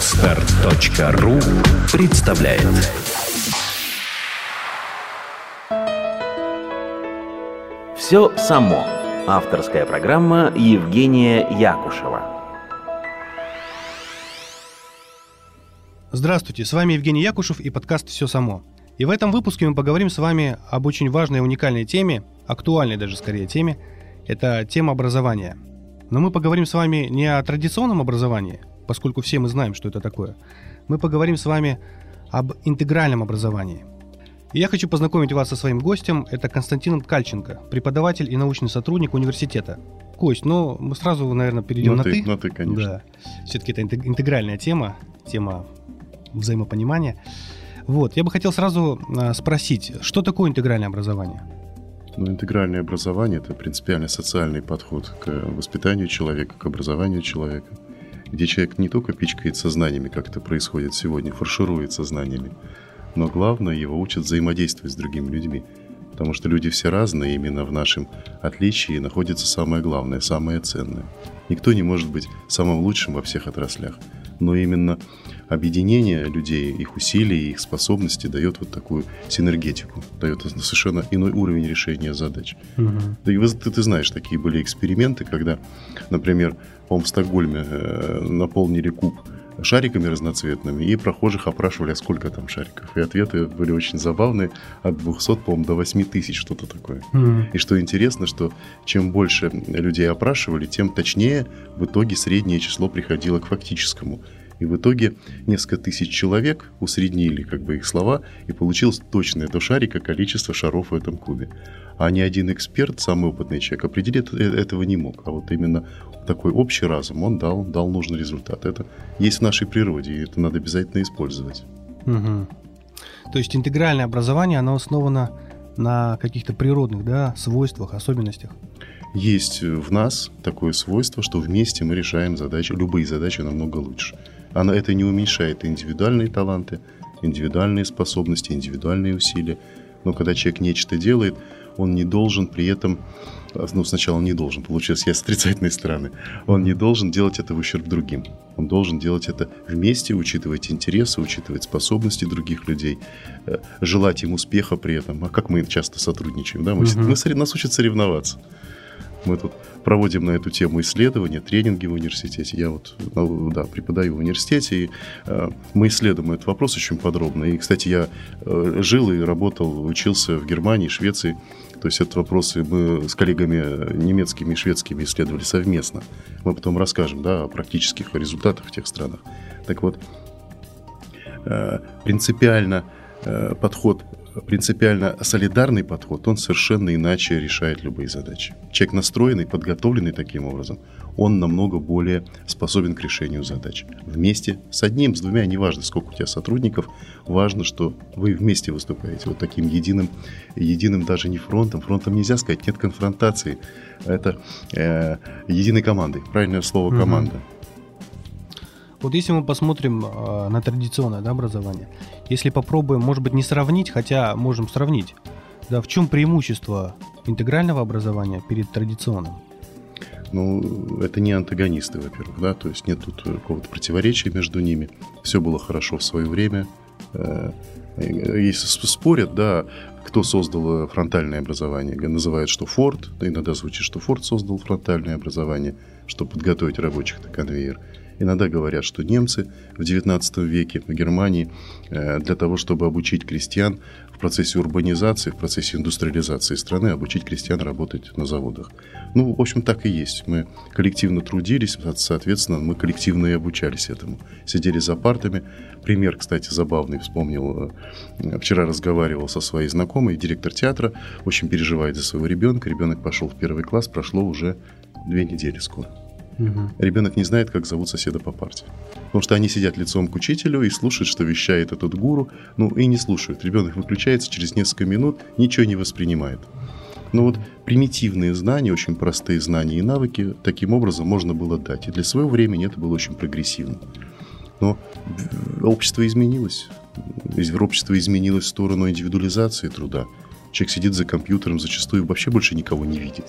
Отстар.ру представляет Все само. Авторская программа Евгения Якушева. Здравствуйте, с вами Евгений Якушев и подкаст «Все само». И в этом выпуске мы поговорим с вами об очень важной и уникальной теме, актуальной даже скорее теме. Это тема образования. Но мы поговорим с вами не о традиционном образовании, поскольку все мы знаем, что это такое. Мы поговорим с вами об интегральном образовании. И я хочу познакомить вас со своим гостем. Это Константин Кальченко, преподаватель и научный сотрудник университета. Кость, ну, мы сразу, наверное, перейдем на, на ты. На ты, конечно. Да. Все-таки это интегральная тема, тема взаимопонимания. Вот, я бы хотел сразу а, спросить, что такое интегральное образование? Ну, интегральное образование – это принципиально социальный подход к воспитанию человека, к образованию человека, где человек не только пичкается знаниями, как это происходит сегодня, фаршируется знаниями, но главное, его учат взаимодействовать с другими людьми. Потому что люди все разные, именно в нашем отличии находится самое главное, самое ценное. Никто не может быть самым лучшим во всех отраслях. Но именно объединение людей, их усилий, их способностей дает вот такую синергетику, дает совершенно иной уровень решения задач. Угу. Да и ты, ты знаешь, такие были эксперименты, когда, например, по в Стокгольме э, наполнили куб шариками разноцветными, и прохожих опрашивали, а сколько там шариков. И ответы были очень забавные, от 200, по-моему, до 8 тысяч, что-то такое. Mm-hmm. И что интересно, что чем больше людей опрашивали, тем точнее в итоге среднее число приходило к фактическому. И в итоге несколько тысяч человек усреднили как бы их слова, и получилось точное до шарика количество шаров в этом кубе. А ни один эксперт, самый опытный человек, определить э, этого не мог. А вот именно такой общий разум, он дал, дал нужный результат. Это есть в нашей природе, и это надо обязательно использовать. Угу. То есть интегральное образование, оно основано на каких-то природных да, свойствах, особенностях? Есть в нас такое свойство, что вместе мы решаем задачи, любые задачи намного лучше. Она это не уменьшает индивидуальные таланты, индивидуальные способности, индивидуальные усилия. Но когда человек нечто делает, он не должен при этом, ну, сначала он не должен, получилось я с отрицательной стороны, он не должен делать это в ущерб другим. Он должен делать это вместе, учитывать интересы, учитывать способности других людей, э, желать им успеха при этом. А как мы часто сотрудничаем, да? Мы, угу. мы, нас учат соревноваться. Мы тут проводим на эту тему исследования, тренинги в университете. Я вот ну, да, преподаю в университете, и э, мы исследуем этот вопрос очень подробно. И, кстати, я э, жил и работал, учился в Германии, Швеции. То есть это вопросы мы с коллегами немецкими и шведскими исследовали совместно. Мы потом расскажем да, о практических результатах в тех странах. Так вот, э, принципиально подход принципиально солидарный подход, он совершенно иначе решает любые задачи. Человек настроенный, подготовленный таким образом, он намного более способен к решению задач. Вместе с одним, с двумя, неважно, сколько у тебя сотрудников, важно, что вы вместе выступаете вот таким единым, единым даже не фронтом, фронтом нельзя сказать, нет конфронтации, это э, единой командой, правильное слово команда. Угу. Вот если мы посмотрим э, на традиционное да, образование, если попробуем, может быть, не сравнить, хотя можем сравнить, да, в чем преимущество интегрального образования перед традиционным? Ну, это не антагонисты, во-первых, да, то есть нет тут какого-то противоречия между ними. Все было хорошо в свое время. Э, если спорят, да, кто создал фронтальное образование, называют, что Форд, иногда звучит, что Форд создал фронтальное образование, чтобы подготовить рабочих на конвейер. Иногда говорят, что немцы в XIX веке в Германии э, для того, чтобы обучить крестьян в процессе урбанизации, в процессе индустриализации страны, обучить крестьян работать на заводах. Ну, в общем, так и есть. Мы коллективно трудились, соответственно, мы коллективно и обучались этому. Сидели за партами. Пример, кстати, забавный, вспомнил. Э, вчера разговаривал со своей знакомой, директор театра, очень переживает за своего ребенка. Ребенок пошел в первый класс, прошло уже две недели скоро. Угу. Ребенок не знает, как зовут соседа по парте. Потому что они сидят лицом к учителю и слушают, что вещает этот гуру, ну и не слушают. Ребенок выключается через несколько минут, ничего не воспринимает. Но вот примитивные знания, очень простые знания и навыки таким образом можно было дать. И для своего времени это было очень прогрессивно. Но общество изменилось. Общество изменилось в сторону индивидуализации труда. Человек сидит за компьютером, зачастую вообще больше никого не видит.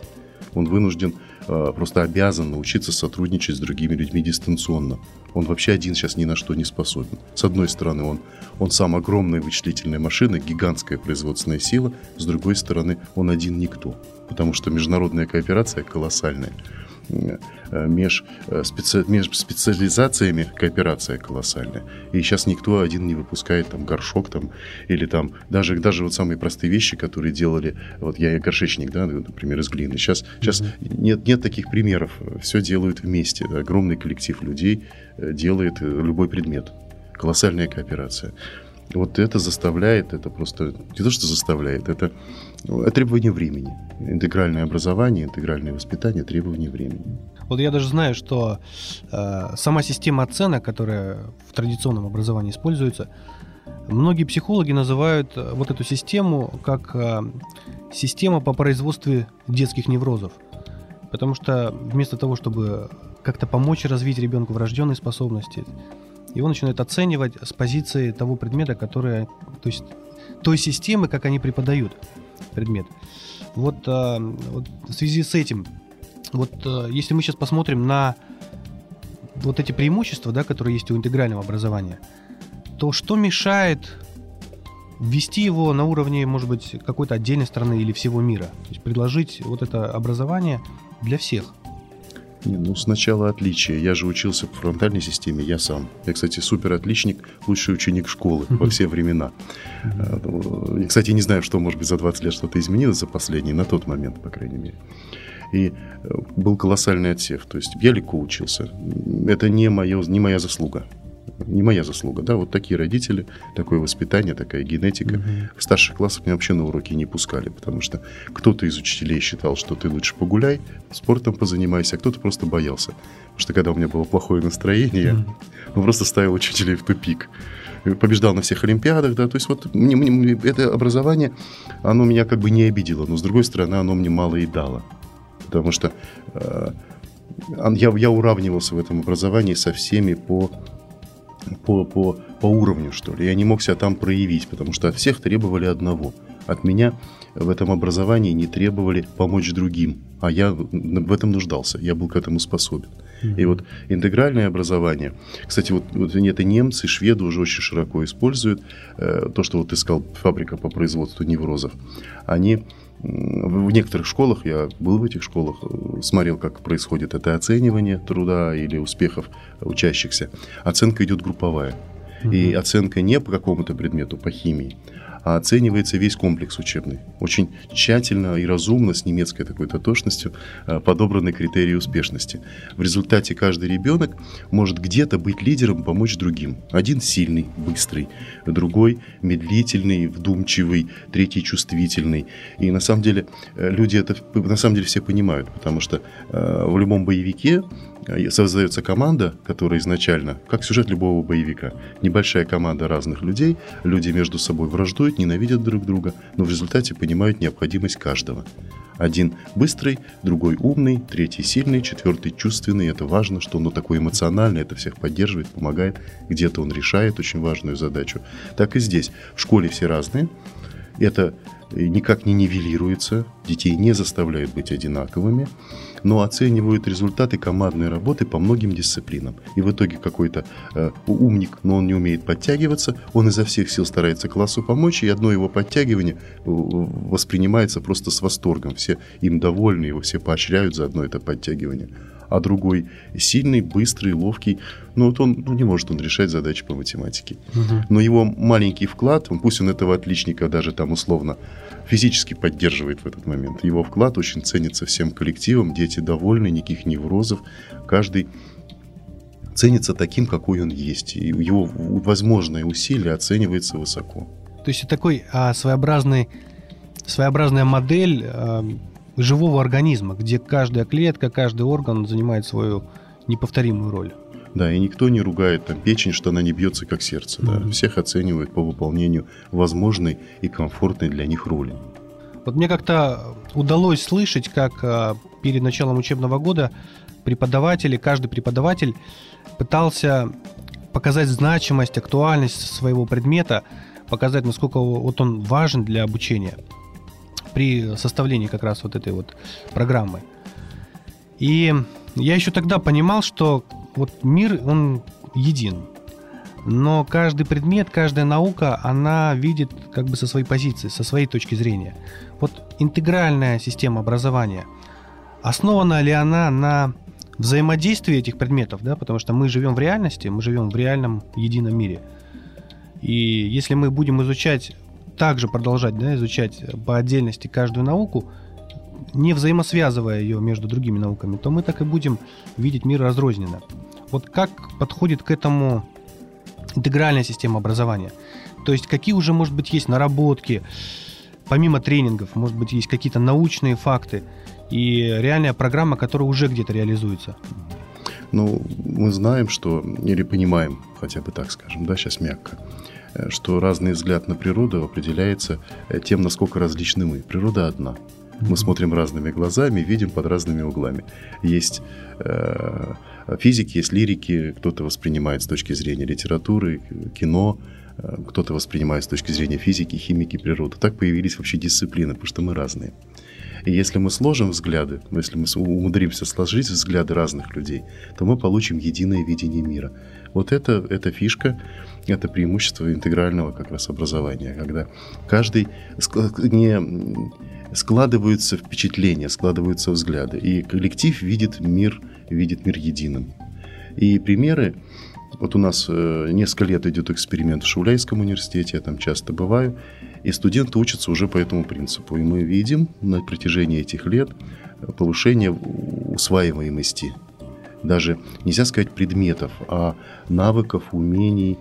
Он вынужден, э, просто обязан научиться сотрудничать с другими людьми дистанционно. Он вообще один сейчас ни на что не способен. С одной стороны, он, он сам огромная вычислительная машина, гигантская производственная сила. С другой стороны, он один никто. Потому что международная кооперация колоссальная. Э, меж, э, специ, меж специализациями кооперация колоссальная. И сейчас никто один не выпускает там горшок там или там даже, даже вот самые простые вещи, которые делали, вот я горшечник, да, например, из глины. Сейчас, сейчас mm-hmm. нет, нет таких примеров. Все делают вместе. Огромный коллектив людей э, делает любой предмет. Колоссальная кооперация. Вот это заставляет, это просто не то, что заставляет, это требование времени. Интегральное образование, интегральное воспитание, требование времени. Вот я даже знаю, что э, сама система оценок, которая в традиционном образовании используется, многие психологи называют э, вот эту систему как э, система по производству детских неврозов. Потому что вместо того, чтобы как-то помочь развить ребенку врожденные способности, его начинают оценивать с позиции того предмета, который, то есть той системы, как они преподают предмет. Вот, э, вот в связи с этим вот э, если мы сейчас посмотрим на вот эти преимущества, да, которые есть у интегрального образования, то что мешает ввести его на уровне, может быть, какой-то отдельной страны или всего мира? То есть предложить вот это образование для всех? Не, ну, сначала отличие. Я же учился по фронтальной системе, я сам. Я, кстати, супер отличник, лучший ученик школы во все времена. Я, кстати, не знаю, что, может быть, за 20 лет что-то изменилось за последние, на тот момент, по крайней мере и э, был колоссальный отсев. То есть я легко учился. Это не, мое, не моя заслуга. Не моя заслуга, да, вот такие родители, такое воспитание, такая генетика. Угу. В старших классах меня вообще на уроки не пускали, потому что кто-то из учителей считал, что ты лучше погуляй, спортом позанимайся, а кто-то просто боялся. Потому что когда у меня было плохое настроение, угу. он просто ставил учителей в тупик побеждал на всех олимпиадах, да, то есть вот мне, мне, это образование, оно меня как бы не обидело, но с другой стороны, оно мне мало и дало потому что э, я, я уравнивался в этом образовании со всеми по, по, по, по уровню, что ли. Я не мог себя там проявить, потому что от всех требовали одного. От меня в этом образовании не требовали помочь другим, а я в этом нуждался, я был к этому способен. И вот интегральное образование, кстати, вот, вот это немцы, шведы уже очень широко используют, э, то, что вот ты сказал, фабрика по производству неврозов, они в некоторых школах, я был в этих школах, э, смотрел, как происходит это оценивание труда или успехов учащихся. Оценка идет групповая. И оценка не по какому-то предмету, по химии, оценивается весь комплекс учебный. Очень тщательно и разумно, с немецкой такой дотошностью, а, подобраны критерии успешности. В результате каждый ребенок может где-то быть лидером, помочь другим. Один сильный, быстрый, другой медлительный, вдумчивый, третий чувствительный. И на самом деле э, люди это на самом деле все понимают, потому что э, в любом боевике создается команда, которая изначально, как сюжет любого боевика, небольшая команда разных людей, люди между собой враждуют, ненавидят друг друга, но в результате понимают необходимость каждого. Один быстрый, другой умный, третий сильный, четвертый чувственный. Это важно, что он такой эмоциональный, это всех поддерживает, помогает. Где-то он решает очень важную задачу. Так и здесь. В школе все разные. Это никак не нивелируется, детей не заставляют быть одинаковыми но оценивают результаты командной работы по многим дисциплинам. И в итоге какой-то э, умник, но он не умеет подтягиваться, он изо всех сил старается классу помочь, и одно его подтягивание э, воспринимается просто с восторгом. Все им довольны, его все поощряют за одно это подтягивание а другой сильный, быстрый, ловкий. Ну вот он ну, не может он решать задачи по математике. Угу. Но его маленький вклад, он, пусть он этого отличника даже там условно физически поддерживает в этот момент. Его вклад очень ценится всем коллективом, дети довольны, никаких неврозов. Каждый ценится таким, какой он есть. И его возможное усилие оценивается высоко. То есть такой а, своеобразный, своеобразная модель а, живого организма, где каждая клетка, каждый орган занимает свою неповторимую роль. Да, и никто не ругает там печень, что она не бьется как сердце. Mm-hmm. Да. Всех оценивают по выполнению возможной и комфортной для них роли. Вот мне как-то удалось слышать, как а, перед началом учебного года преподаватели, каждый преподаватель пытался показать значимость, актуальность своего предмета, показать, насколько вот он важен для обучения при составлении как раз вот этой вот программы. И я еще тогда понимал, что вот мир, он един. Но каждый предмет, каждая наука, она видит как бы со своей позиции, со своей точки зрения. Вот интегральная система образования, основана ли она на взаимодействии этих предметов, да, потому что мы живем в реальности, мы живем в реальном едином мире. И если мы будем изучать, также продолжать да, изучать по отдельности каждую науку, не взаимосвязывая ее между другими науками, то мы так и будем видеть мир разрозненно. Вот как подходит к этому интегральная система образования? То есть какие уже, может быть, есть наработки, помимо тренингов, может быть, есть какие-то научные факты и реальная программа, которая уже где-то реализуется? Ну, мы знаем, что, или понимаем, хотя бы так скажем, да, сейчас мягко, э, что разный взгляд на природу определяется э, тем, насколько различны мы. Природа одна – мы смотрим разными глазами, видим под разными углами. Есть э, физики, есть лирики, кто-то воспринимает с точки зрения литературы, кино, э, кто-то воспринимает с точки зрения физики, химики, природы. Так появились вообще дисциплины, потому что мы разные. И если мы сложим взгляды, если мы умудримся сложить взгляды разных людей, то мы получим единое видение мира. Вот это, это фишка, это преимущество интегрального как раз образования, когда каждый не складываются впечатления, складываются взгляды. И коллектив видит мир, видит мир единым. И примеры, вот у нас э, несколько лет идет эксперимент в Шауляйском университете, я там часто бываю, и студенты учатся уже по этому принципу. И мы видим на протяжении этих лет повышение усваиваемости. Даже нельзя сказать предметов, а навыков, умений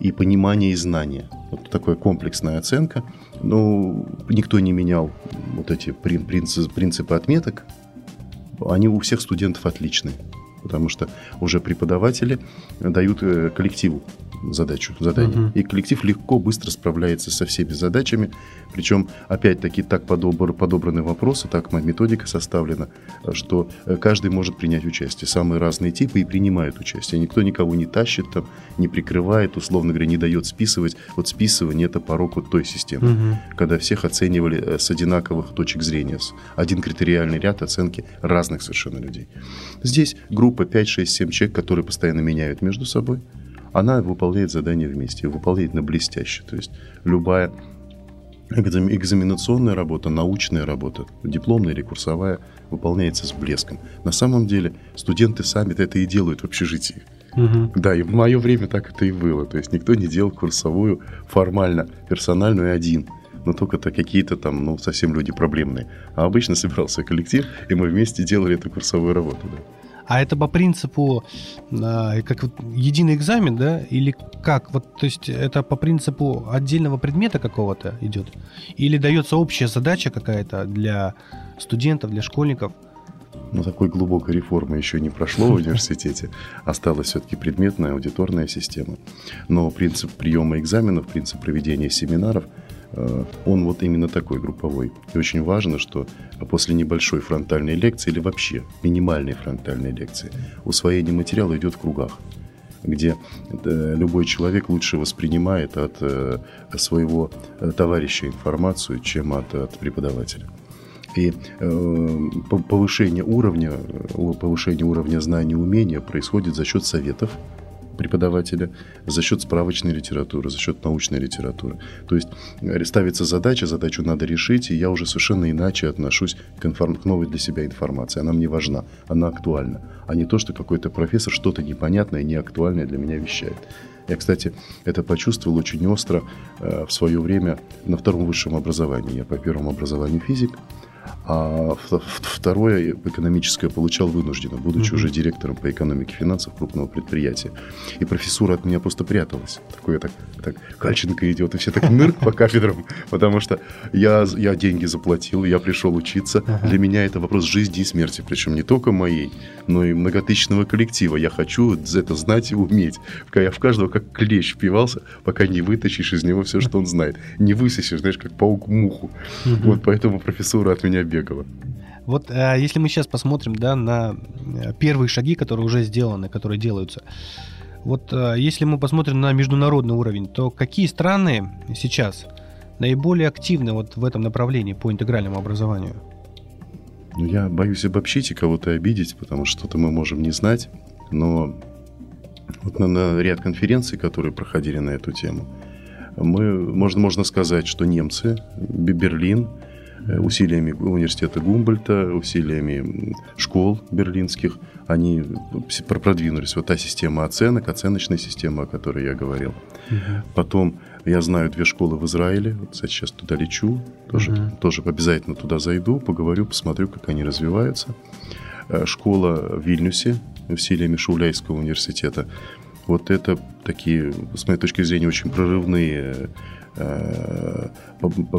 и понимания и знания. Вот такая комплексная оценка – ну, никто не менял вот эти принципы, принципы отметок. Они у всех студентов отличные, потому что уже преподаватели дают э, коллективу задачу, задание. Угу. И коллектив легко, быстро справляется со всеми задачами. Причем, опять-таки, так подобр, подобраны вопросы, так методика составлена, что э, каждый может принять участие. Самые разные типы и принимают участие. Никто никого не тащит, там, не прикрывает, условно говоря, не дает списывать. Вот списывание – это порог вот той системы, угу. когда всех оценивали э, с одинаковых точек зрения. Один критериальный ряд оценки разных совершенно людей. Здесь группа 5, 6, 7 человек, которые постоянно меняют между собой – она выполняет задание вместе, выполняет на блестяще. То есть любая экзаменационная работа, научная работа, дипломная или курсовая, выполняется с блеском. На самом деле студенты сами это и делают в общежитии. Угу. Да, и в мое время так это и было. То есть никто не делал курсовую формально, персональную один. Но только то какие-то там, ну, совсем люди проблемные. А обычно собирался коллектив, и мы вместе делали эту курсовую работу. Да. А это по принципу э, как вот единый экзамен, да, или как? Вот, то есть это по принципу отдельного предмета какого-то идет, или дается общая задача какая-то для студентов, для школьников? Но такой глубокой реформы еще не прошло в университете. Осталась все-таки предметная аудиторная система. Но принцип приема экзаменов, принцип проведения семинаров – он вот именно такой групповой. И очень важно, что после небольшой фронтальной лекции или вообще минимальной фронтальной лекции усвоение материала идет в кругах где э, любой человек лучше воспринимает от э, своего товарища информацию, чем от, от преподавателя. И повышение уровня, повышение уровня знаний и умения происходит за счет советов, преподавателя за счет справочной литературы, за счет научной литературы. То есть э, ставится задача, задачу надо решить, и я уже совершенно иначе отношусь к, информ... к новой для себя информации. Она мне важна, она актуальна, а не то, что какой-то профессор что-то непонятное, неактуальное для меня вещает. Я, кстати, это почувствовал очень остро э, в свое время на втором высшем образовании. Я по первому образованию физик, а второе экономическое получал вынужденно, будучи mm-hmm. уже директором по экономике финансов крупного предприятия. И профессура от меня просто пряталась. Такое так, так Кальченко идет, и все так нырк по кафедрам, потому что я, я деньги заплатил, я пришел учиться. Uh-huh. Для меня это вопрос жизни и смерти, причем не только моей, но и многотысячного коллектива. Я хочу это знать и уметь. Я в каждого как клещ впивался, пока не вытащишь из него все, что он знает. Не высосешь, знаешь, как паук муху. Uh-huh. Вот поэтому профессура от меня бегала. Вот а, если мы сейчас посмотрим да, на э, первые шаги, которые уже сделаны, которые делаются, вот а, если мы посмотрим на международный уровень, то какие страны сейчас наиболее активны вот в этом направлении по интегральному образованию? Ну, я боюсь обобщить и кого-то обидеть, потому что что-то мы можем не знать. Но вот на, на ряд конференций, которые проходили на эту тему, мы, можно, можно сказать, что немцы, Берлин, усилиями университета Гумбольта, усилиями школ берлинских, они продвинулись. Вот та система оценок, оценочная система, о которой я говорил. Угу. Потом я знаю две школы в Израиле. Вот, кстати, сейчас туда лечу. Тоже, угу. тоже обязательно туда зайду, поговорю, посмотрю, как они развиваются. Э, школа в Вильнюсе усилиями Шауляйского университета. Вот это такие, с моей точки зрения, очень прорывные э,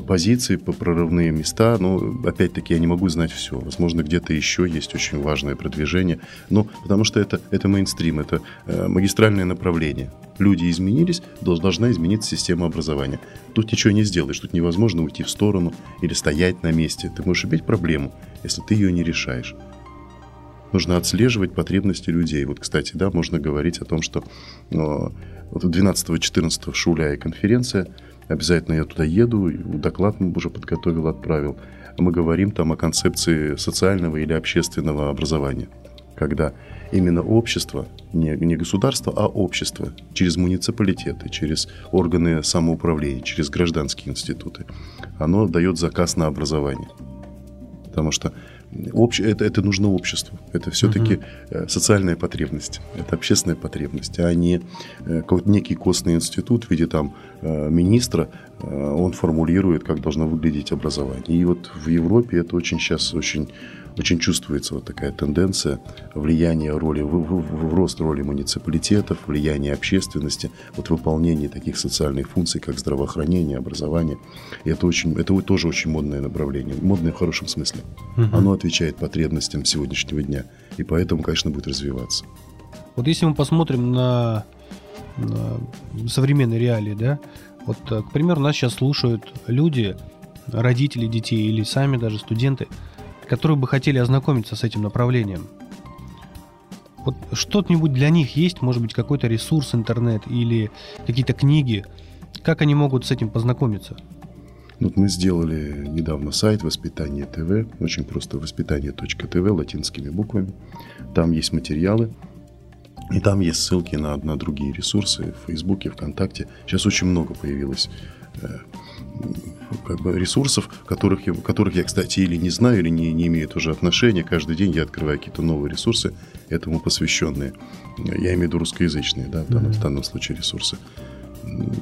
позиции, по прорывные места. Но, опять-таки, я не могу знать все. Возможно, где-то еще есть очень важное продвижение. Но потому что это, это мейнстрим, это э, магистральное направление. Люди изменились, должна измениться система образования. Тут ничего не сделаешь, тут невозможно уйти в сторону или стоять на месте. Ты можешь иметь проблему, если ты ее не решаешь нужно отслеживать потребности людей. Вот, кстати, да, можно говорить о том, что ну, вот 12-14 в Шуляе конференция, обязательно я туда еду, доклад уже подготовил, отправил. Мы говорим там о концепции социального или общественного образования, когда именно общество, не, не государство, а общество, через муниципалитеты, через органы самоуправления, через гражданские институты, оно дает заказ на образование. Потому что Обще, это, это нужно обществу. Это все-таки угу. социальная потребность. Это общественная потребность, а не э, какой-то некий костный институт в виде там э, министра. Он формулирует, как должно выглядеть образование. И вот в Европе это очень сейчас очень очень чувствуется вот такая тенденция влияния роли, в, в, в рост роли муниципалитетов, влияние общественности, вот выполнение таких социальных функций, как здравоохранение, образование. И это, очень, это тоже очень модное направление, модное в хорошем смысле. Угу. Оно отвечает потребностям сегодняшнего дня, и поэтому, конечно, будет развиваться. Вот если мы посмотрим на, на современные реалии, да, вот, э, к примеру, нас сейчас слушают люди, родители детей или сами даже студенты – которые бы хотели ознакомиться с этим направлением. Вот что-нибудь для них есть, может быть, какой-то ресурс интернет или какие-то книги, как они могут с этим познакомиться? Вот мы сделали недавно сайт «Воспитание ТВ», очень просто «воспитание.тв» латинскими буквами. Там есть материалы, и там есть ссылки на, на другие ресурсы в Фейсбуке, ВКонтакте. Сейчас очень много появилось э, как бы ресурсов, которых я, которых я, кстати, или не знаю, или не, не имею тоже отношения. Каждый день я открываю какие-то новые ресурсы, этому посвященные. Я имею в виду русскоязычные, да, в данном, в данном случае ресурсы.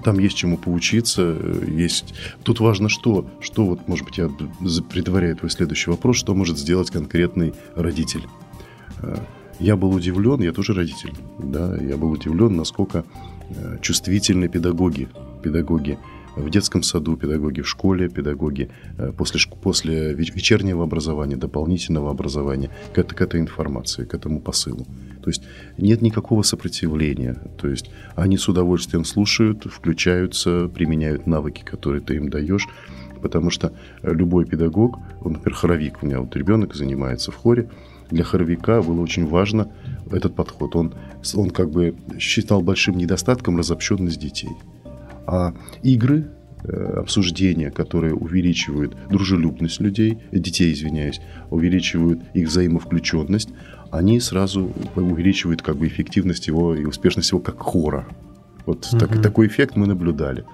Там есть чему поучиться, есть... Тут важно что, что вот, может быть, я предваряю твой следующий вопрос, что может сделать конкретный родитель. Э, я был удивлен, я тоже родитель, да, я был удивлен, насколько э, чувствительны педагоги, педагоги в детском саду педагоги, в школе педагоги, э, после, после вечернего образования, дополнительного образования к, к этой информации, к этому посылу. То есть нет никакого сопротивления. То есть они с удовольствием слушают, включаются, применяют навыки, которые ты им даешь. Потому что любой педагог, он, например, хоровик, у меня вот ребенок занимается в хоре, для хоровика было очень важно этот подход. Он, он как бы считал большим недостатком разобщенность детей. А игры, э, обсуждения, которые увеличивают дружелюбность людей, детей, извиняюсь, увеличивают их взаимовключенность, они сразу увеличивают как бы эффективность его и успешность его как хора. Вот угу. так, такой эффект мы наблюдали.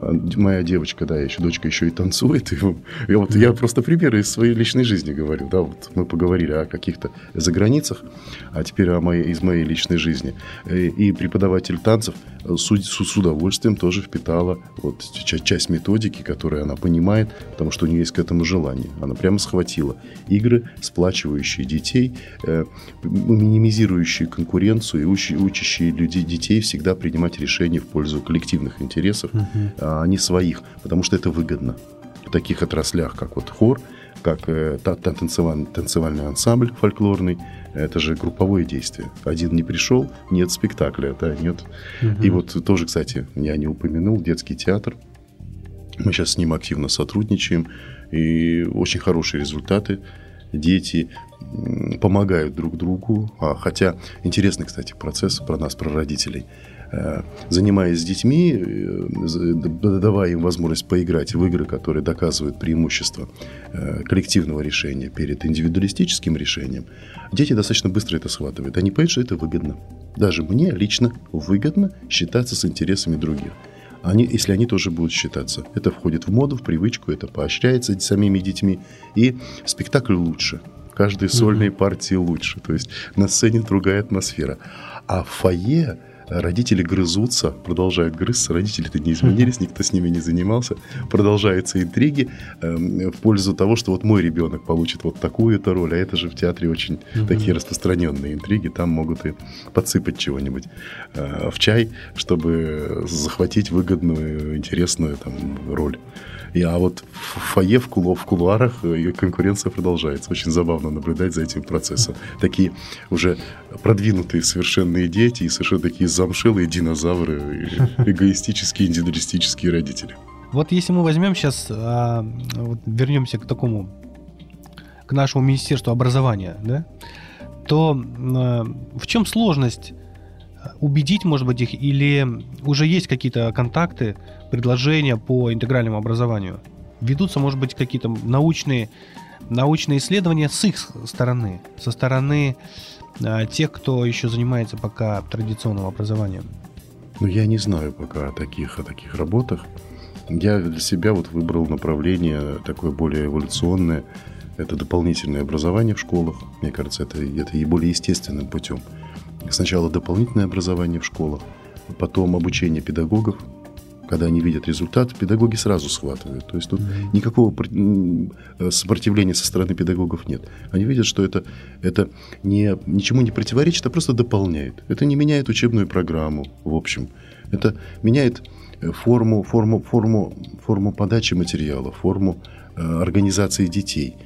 Э, моя девочка, да, еще дочка еще и танцует. И, и вот я просто примеры из своей личной жизни говорю, да, вот мы поговорили о каких-то заграницах, а теперь о моей, из моей личной жизни. И, э, и преподаватель танцев с, с удовольствием тоже впитала вот часть методики, которую она понимает, потому что у нее есть к этому желание. Она прямо схватила игры, сплачивающие детей, э, минимизирующие конкуренцию и учащие людей, детей всегда принимать решения в пользу коллективных интересов, угу. А не своих, потому что это выгодно. В таких отраслях, как вот хор, как э, танцевальный, танцевальный ансамбль фольклорный, это же групповое действие. Один не пришел, нет спектакля, да, нет. Угу. И вот тоже, кстати, я не упомянул детский театр. Мы сейчас с ним активно сотрудничаем, и очень хорошие результаты. дети помогают друг другу. А, хотя интересный, кстати, процесс про нас, про родителей. Э, занимаясь с детьми, э, давая им возможность поиграть в игры, которые доказывают преимущество э, коллективного решения перед индивидуалистическим решением, дети достаточно быстро это схватывают. Они понимают, что это выгодно. Даже мне лично выгодно считаться с интересами других. Они, если они тоже будут считаться. Это входит в моду, в привычку, это поощряется самими детьми. И спектакль лучше. Каждые сольные партии лучше. То есть на сцене другая атмосфера. А в фойе родители грызутся, продолжают грызться, родители-то не изменились, никто с ними не занимался, продолжаются интриги э, в пользу того, что вот мой ребенок получит вот такую-то роль, а это же в театре очень угу. такие распространенные интриги, там могут и подсыпать чего-нибудь э, в чай, чтобы захватить выгодную, интересную там роль. И, а вот в фойе, в, кулу, в кулуарах ее конкуренция продолжается. Очень забавно наблюдать за этим процессом. Такие уже продвинутые совершенные дети и совершенно такие замшелые динозавры, эгоистические, индивидуалистические родители. Вот если мы возьмем сейчас, а, вот вернемся к такому, к нашему Министерству образования, да, то а, в чем сложность убедить, может быть, их, или уже есть какие-то контакты, предложения по интегральному образованию? Ведутся, может быть, какие-то научные, научные исследования с их стороны, со стороны а, тех, кто еще занимается пока традиционным образованием? Ну, я не знаю пока о таких, о таких работах. Я для себя вот выбрал направление такое более эволюционное. Это дополнительное образование в школах. Мне кажется, это, это и более естественным путем. Сначала дополнительное образование в школах, потом обучение педагогов. Когда они видят результат, педагоги сразу схватывают. То есть тут mm-hmm. никакого э, сопротивления со стороны педагогов нет. Они видят, что это, это не, ничему не противоречит, а просто дополняет. Это не меняет учебную программу, в общем. Это меняет э, форму, форму, форму, форму подачи материала, форму э, организации детей.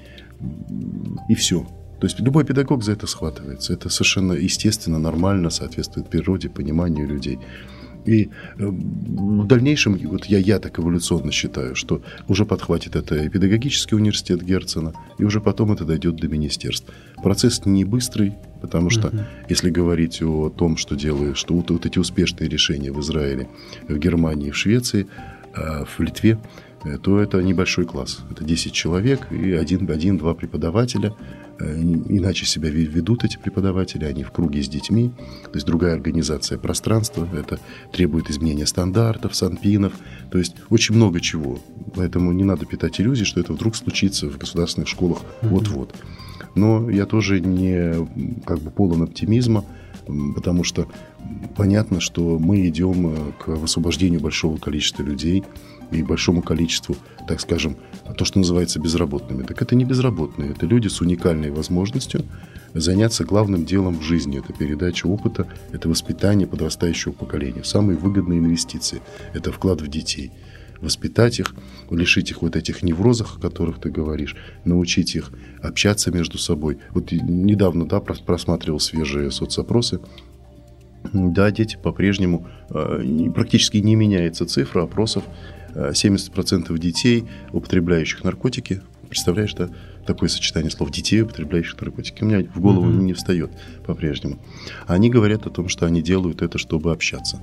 И все. То есть любой педагог за это схватывается. Это совершенно естественно, нормально, соответствует природе, пониманию людей. И э, в дальнейшем, вот я, я так эволюционно считаю, что уже подхватит это и педагогический университет Герцена, и уже потом это дойдет до министерств. Процесс не быстрый, потому что uh-huh. если говорить о том, что делают, что вот, вот эти успешные решения в Израиле, в Германии, в Швеции, а в Литве, э, то это небольшой класс. Это 10 человек и один-два один, преподавателя – Э, иначе себя ведут эти преподаватели, они в круге с детьми, то есть другая организация пространства, это требует изменения стандартов, санпинов, то есть очень много чего. Поэтому не надо питать иллюзий, что это вдруг случится в государственных школах вот-вот. Но я тоже не как бы полон оптимизма, потому что понятно, что мы идем э, к освобождению большого количества людей, и большому количеству, так скажем, то, что называется безработными. Так это не безработные, это люди с уникальной возможностью заняться главным делом в жизни. Это передача опыта, это воспитание подрастающего поколения. Самые выгодные инвестиции – это вклад в детей. Воспитать их, лишить их вот этих неврозов, о которых ты говоришь, научить их общаться между собой. Вот недавно да, просматривал свежие соцопросы, да, дети по-прежнему э, практически не меняется цифра опросов 70% детей, употребляющих наркотики, представляешь, да, такое сочетание слов детей, употребляющих наркотики, у меня в голову mm-hmm. не встает по-прежнему. Они говорят о том, что они делают это, чтобы общаться.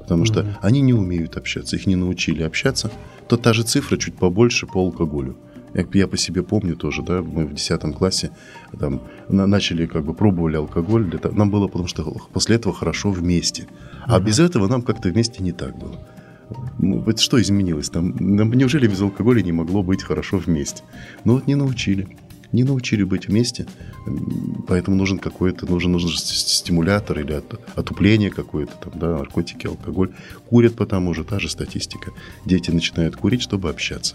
Потому mm-hmm. что они не умеют общаться, их не научили общаться. То та же цифра чуть побольше по алкоголю. Я по себе помню тоже, да, мы в 10 классе там начали, как бы, пробовали алкоголь. Для того, нам было, потому что после этого хорошо вместе. А mm-hmm. без этого нам как-то вместе не так было. Ну, это что изменилось? Там, неужели без алкоголя не могло быть хорошо вместе? Ну вот не научили. Не научили быть вместе, поэтому нужен какой-то, нужен, нужен стимулятор или от, отупление какое-то, там, да, наркотики, алкоголь. Курят потому же, та же статистика. Дети начинают курить, чтобы общаться.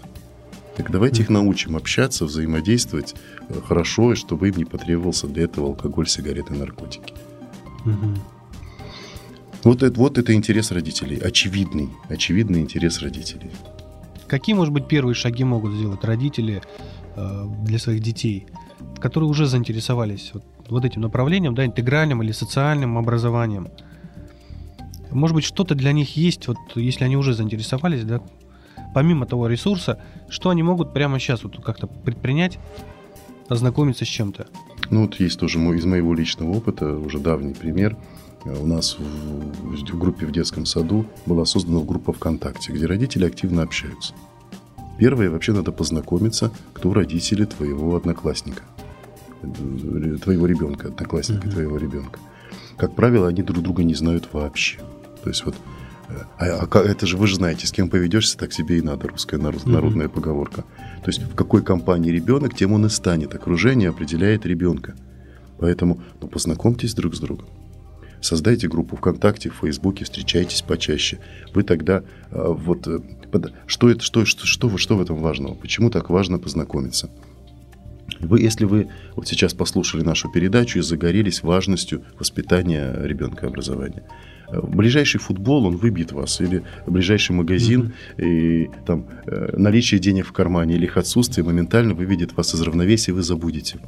Так давайте их научим общаться, взаимодействовать э, хорошо, и чтобы им не потребовался для этого алкоголь, сигареты, наркотики. Угу. Вот это, вот это интерес родителей, очевидный, очевидный интерес родителей. Какие, может быть, первые шаги могут сделать родители э, для своих детей, которые уже заинтересовались вот, вот этим направлением, да, интегральным или социальным образованием? Может быть, что-то для них есть, вот если они уже заинтересовались, да, помимо того ресурса, что они могут прямо сейчас вот как-то предпринять, ознакомиться с чем-то? Ну вот есть тоже мой, из моего личного опыта уже давний пример. У нас в, в группе в детском саду была создана группа ВКонтакте, где родители активно общаются. Первое, вообще надо познакомиться, кто родители твоего одноклассника, э, твоего ребенка, одноклассника mm-hmm. твоего ребенка. Как правило, они друг друга не знают вообще. То есть вот а, а это же вы же знаете, с кем поведешься, так себе и надо, русская народная mm-hmm. поговорка. То есть в какой компании ребенок, тем он и станет. Окружение определяет ребенка. Поэтому ну, познакомьтесь друг с другом. Создайте группу ВКонтакте, в Фейсбуке, встречайтесь почаще. Вы тогда э, вот э, что это, что, что, что, что в этом важного? Почему так важно познакомиться? Вы, если вы вот сейчас послушали нашу передачу и загорелись важностью воспитания ребенка образования, ближайший футбол, он выбьет вас, или ближайший магазин, mm-hmm. и там э, наличие денег в кармане или их отсутствие моментально выведет вас из равновесия, и вы забудете.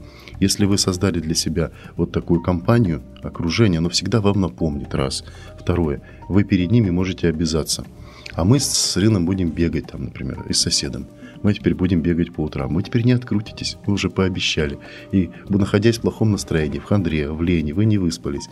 Если вы создали для себя вот такую компанию, окружение, оно всегда вам напомнит, раз. Второе, вы перед ними можете обязаться. А мы с Рыном будем бегать там, например, и с соседом. Мы теперь будем бегать по утрам. Вы теперь не открутитесь, вы уже пообещали. И находясь в плохом настроении, в хандре, в лени, вы не выспались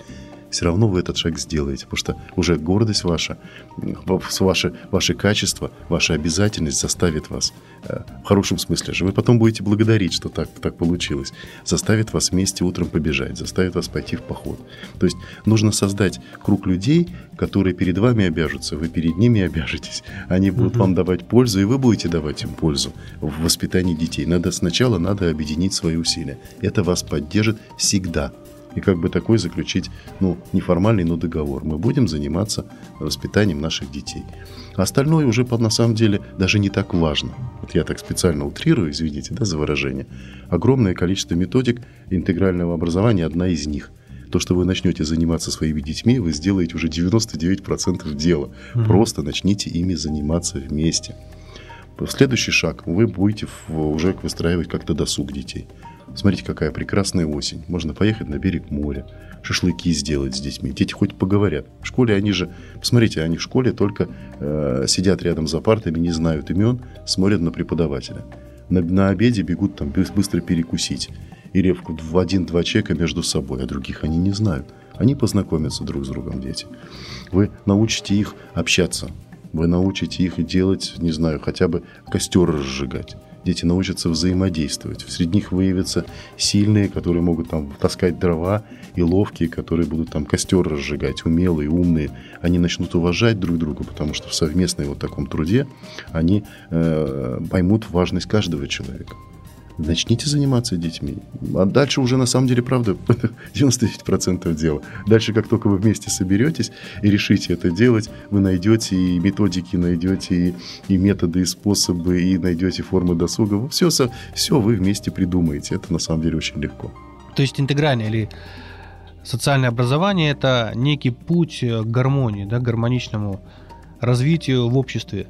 все равно вы этот шаг сделаете, потому что уже гордость ваша, ваши, ваши качества, ваша обязательность заставит вас, э, в хорошем смысле же, вы потом будете благодарить, что так, так получилось, заставит вас вместе утром побежать, заставит вас пойти в поход. То есть нужно создать круг людей, которые перед вами обяжутся, вы перед ними обяжетесь, они будут угу. вам давать пользу, и вы будете давать им пользу в воспитании детей. Надо сначала надо объединить свои усилия. Это вас поддержит всегда и как бы такой заключить, ну, неформальный, но договор. Мы будем заниматься воспитанием наших детей. Остальное уже, на самом деле, даже не так важно. Вот я так специально утрирую, извините, да, за выражение. Огромное количество методик интегрального образования, одна из них – то, что вы начнете заниматься своими детьми, вы сделаете уже 99% дела. Mm-hmm. Просто начните ими заниматься вместе. Следующий шаг вы будете уже выстраивать как-то досуг детей. Смотрите, какая прекрасная осень. Можно поехать на берег моря, шашлыки сделать с детьми. Дети хоть поговорят. В школе они же, посмотрите, они в школе только э, сидят рядом за партами, не знают имен, смотрят на преподавателя. На, на обеде бегут там быстро перекусить. Или в, в один-два человека между собой, а других они не знают. Они познакомятся друг с другом, дети. Вы научите их общаться. Вы научите их делать, не знаю, хотя бы костер разжигать дети научатся взаимодействовать. Среди них выявятся сильные, которые могут там таскать дрова, и ловкие, которые будут там костер разжигать, умелые, умные. Они начнут уважать друг друга, потому что в совместной вот таком труде они э, поймут важность каждого человека начните заниматься детьми. А дальше уже на самом деле, правда, 99% дела. Дальше, как только вы вместе соберетесь и решите это делать, вы найдете и методики, найдете и, и методы, и способы, и найдете формы досуга. Все, все вы вместе придумаете. Это на самом деле очень легко. То есть интегральное или социальное образование – это некий путь к гармонии, да, к гармоничному развитию в обществе,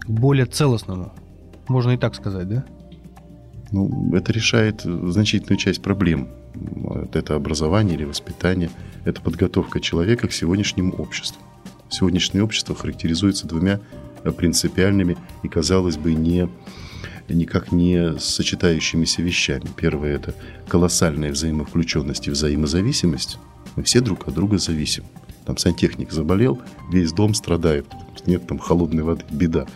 к более целостному. Можно и так сказать, да? Ну, это решает значительную часть проблем. Это образование или воспитание, это подготовка человека к сегодняшнему обществу. Сегодняшнее общество характеризуется двумя принципиальными и, казалось бы, не, никак не сочетающимися вещами. Первое – это колоссальная взаимовключенность и взаимозависимость. Мы все друг от друга зависим. Там сантехник заболел, весь дом страдает, нет там холодной воды, беда.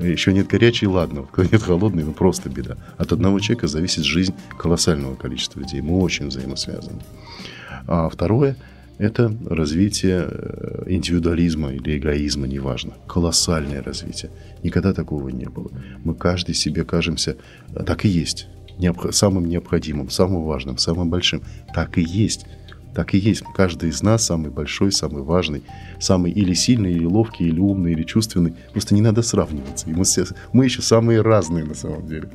Еще нет горячей, ладно. Когда нет холодной, ну просто беда. От одного человека зависит жизнь колоссального количества людей. Мы очень взаимосвязаны. А второе – это развитие э, индивидуализма или эгоизма, неважно. Колоссальное развитие. Никогда такого не было. Мы каждый себе кажемся, э, так и есть, самым необходимым, самым важным, самым большим. Так и есть так и есть. Каждый из нас самый большой, самый важный, самый или сильный, или ловкий, или умный, или чувственный. Просто не надо сравниваться. И мы, все, мы еще самые разные на самом деле.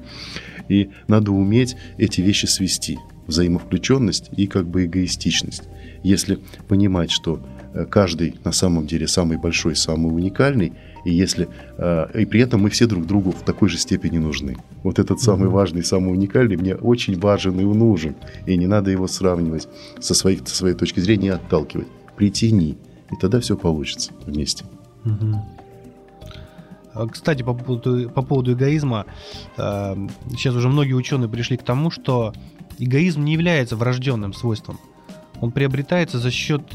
И надо уметь эти вещи свести. Взаимовключенность и как бы эгоистичность. Если понимать, что э, каждый на самом деле самый большой, самый уникальный – и если э, и при этом мы все друг другу в такой же степени нужны. Вот этот самый важный, самый уникальный мне очень важен и нужен, и не надо его сравнивать со своей, со своей точки зрения и отталкивать. Притяни, и тогда все получится вместе. А, кстати, по поводу, по поводу эгоизма, сейчас уже многие ученые пришли к тому, что эгоизм не является врожденным свойством. Он приобретается за счет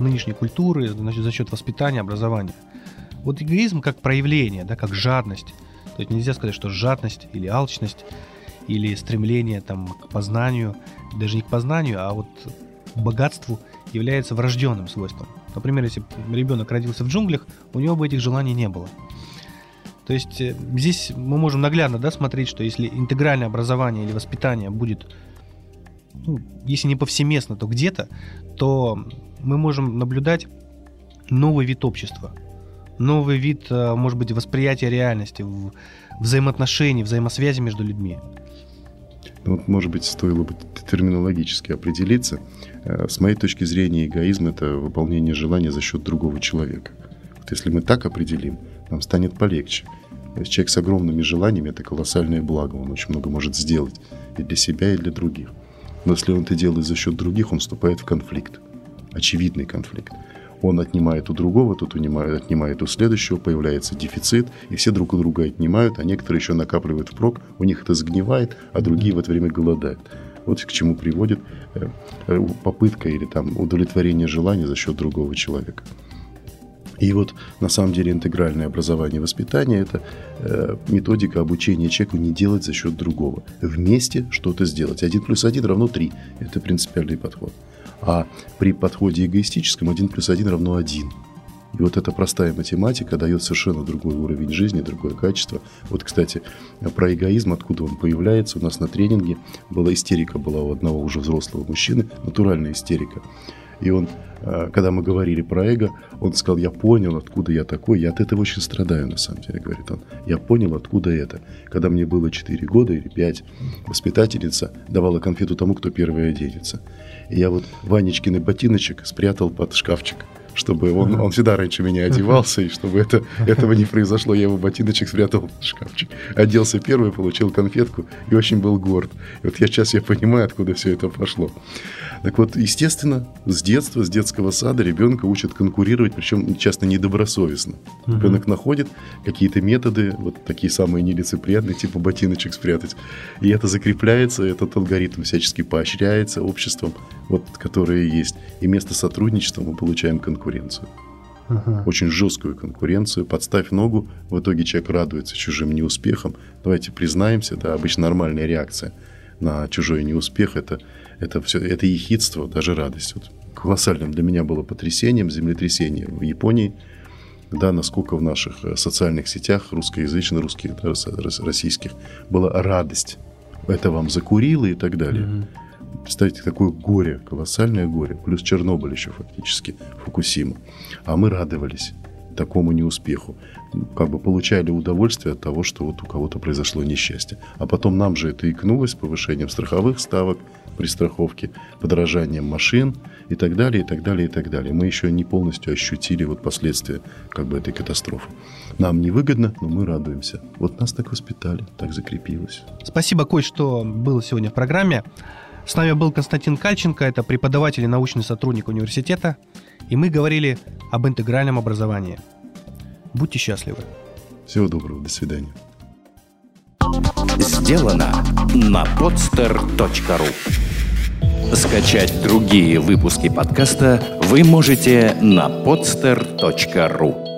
нынешней культуры, за счет воспитания, образования. Вот эгоизм как проявление, да, как жадность. То есть нельзя сказать, что жадность или алчность или стремление там, к познанию, даже не к познанию, а вот к богатству является врожденным свойством. Например, если ребенок родился в джунглях, у него бы этих желаний не было. То есть э, здесь мы можем наглядно да, смотреть, что если интегральное образование или воспитание будет, ну, если не повсеместно, то где-то, то мы можем наблюдать новый вид общества, новый вид, э, может быть, восприятия реальности, взаимоотношений, взаимосвязи между людьми. Ну, вот, может быть, стоило бы терминологически определиться. Э, с моей точки зрения, эгоизм – это выполнение желания за счет другого человека. Вот если мы так определим, нам станет полегче. Есть человек с огромными желаниями – это колоссальное благо. Он очень много может сделать и для себя, и для других. Но если он это делает за счет других, он вступает в конфликт. Очевидный конфликт. Он отнимает у другого, тот унимает, отнимает у следующего, появляется дефицит, и все друг у друга отнимают, а некоторые еще накапливают впрок, у них это сгнивает, а другие в это время голодают. Вот к чему приводит э, э, попытка или там удовлетворение желания за счет другого человека. И вот на самом деле интегральное образование и воспитание – это э, методика обучения человеку не делать за счет другого. Вместе что-то сделать. Один плюс один равно три. Это принципиальный подход. А при подходе эгоистическом 1 плюс 1 равно 1. И вот эта простая математика дает совершенно другой уровень жизни, другое качество. Вот, кстати, про эгоизм, откуда он появляется. У нас на тренинге была истерика была у одного уже взрослого мужчины, натуральная истерика. И он, э, когда мы говорили про эго, он сказал, я понял, откуда я такой. Я от этого очень страдаю, на самом деле, говорит он. Я понял, откуда это. Когда мне было 4 года или 5, воспитательница давала конфету тому, кто первый оденется. И я вот Ванечкины ботиночек спрятал под шкафчик чтобы он, он всегда раньше меня одевался, и чтобы это, этого не произошло, я его ботиночек спрятал в шкафчик. Оделся первый, получил конфетку и очень был горд. И вот я сейчас я понимаю, откуда все это пошло. Так вот, естественно, с детства, с детского сада ребенка учат конкурировать, причем часто недобросовестно. Ребенок находит какие-то методы, вот такие самые нелицеприятные, типа ботиночек спрятать. И это закрепляется, этот алгоритм всячески поощряется обществом, вот, которое есть. И вместо сотрудничества мы получаем конкуренцию. Ага. Очень жесткую конкуренцию. Подставь ногу, в итоге человек радуется чужим неуспехам. Давайте признаемся, это обычно нормальная реакция на чужой неуспех. Это это все, это ехидство, даже радость. Вот колоссальным для меня было потрясением землетрясение в Японии, да, насколько в наших э, социальных сетях русскоязычных, русских, российских была радость. Это вам закурило и так далее. Mm-hmm. Представьте, какое горе, колоссальное горе. Плюс Чернобыль еще фактически, Фукусима. А мы радовались такому неуспеху. Как бы получали удовольствие от того, что вот у кого-то произошло несчастье. А потом нам же это икнулось повышением страховых ставок, при страховке, подорожанием машин и так далее, и так далее, и так далее. Мы еще не полностью ощутили вот последствия как бы этой катастрофы. Нам невыгодно, но мы радуемся. Вот нас так воспитали, так закрепилось. Спасибо, Коль, что был сегодня в программе. С нами был Константин Кальченко, это преподаватель и научный сотрудник университета, и мы говорили об интегральном образовании. Будьте счастливы. Всего доброго, до свидания. Сделано на podster.ru Скачать другие выпуски подкаста вы можете на podster.ru